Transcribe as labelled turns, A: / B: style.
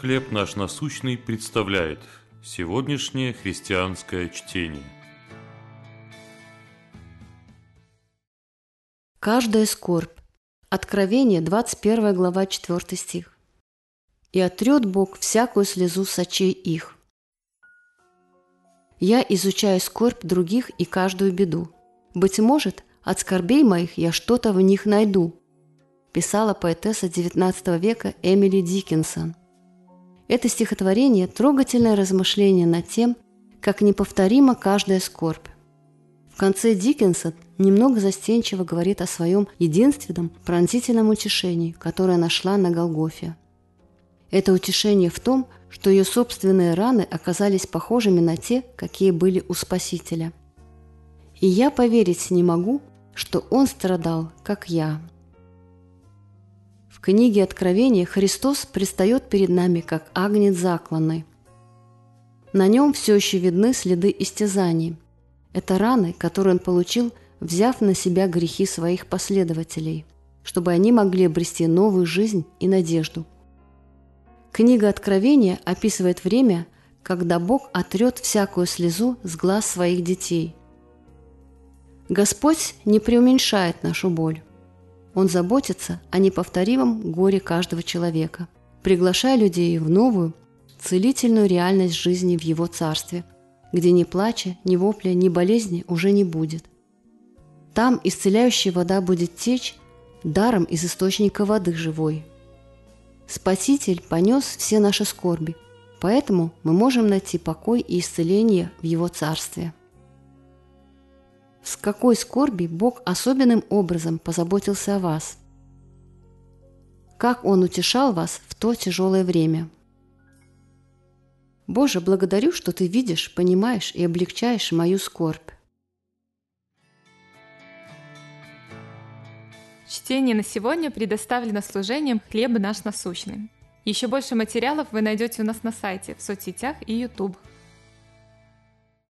A: «Хлеб наш насущный» представляет сегодняшнее христианское чтение.
B: Каждая скорбь. Откровение, 21 глава, 4 стих. «И отрет Бог всякую слезу с очей их». «Я изучаю скорбь других и каждую беду. Быть может, от скорбей моих я что-то в них найду», писала поэтесса XIX века Эмили Диккенсон – это стихотворение – трогательное размышление над тем, как неповторима каждая скорбь. В конце Диккенса немного застенчиво говорит о своем единственном пронзительном утешении, которое нашла на Голгофе. Это утешение в том, что ее собственные раны оказались похожими на те, какие были у Спасителя. И я поверить не могу, что он страдал, как я книге Откровения Христос предстает перед нами как агнец закланный. На нем все еще видны следы истязаний. Это раны, которые он получил, взяв на себя грехи своих последователей, чтобы они могли обрести новую жизнь и надежду. Книга Откровения описывает время, когда Бог отрет всякую слезу с глаз своих детей. Господь не преуменьшает нашу боль. Он заботится о неповторимом горе каждого человека, приглашая людей в новую, целительную реальность жизни в Его Царстве, где ни плача, ни вопля, ни болезни уже не будет. Там исцеляющая вода будет течь даром из источника воды живой. Спаситель понес все наши скорби, поэтому мы можем найти покой и исцеление в Его Царстве с какой скорби Бог особенным образом позаботился о вас. Как Он утешал вас в то тяжелое время. Боже, благодарю, что Ты видишь, понимаешь и облегчаешь мою скорбь.
C: Чтение на сегодня предоставлено служением «Хлеб наш насущный». Еще больше материалов вы найдете у нас на сайте, в соцсетях и YouTube.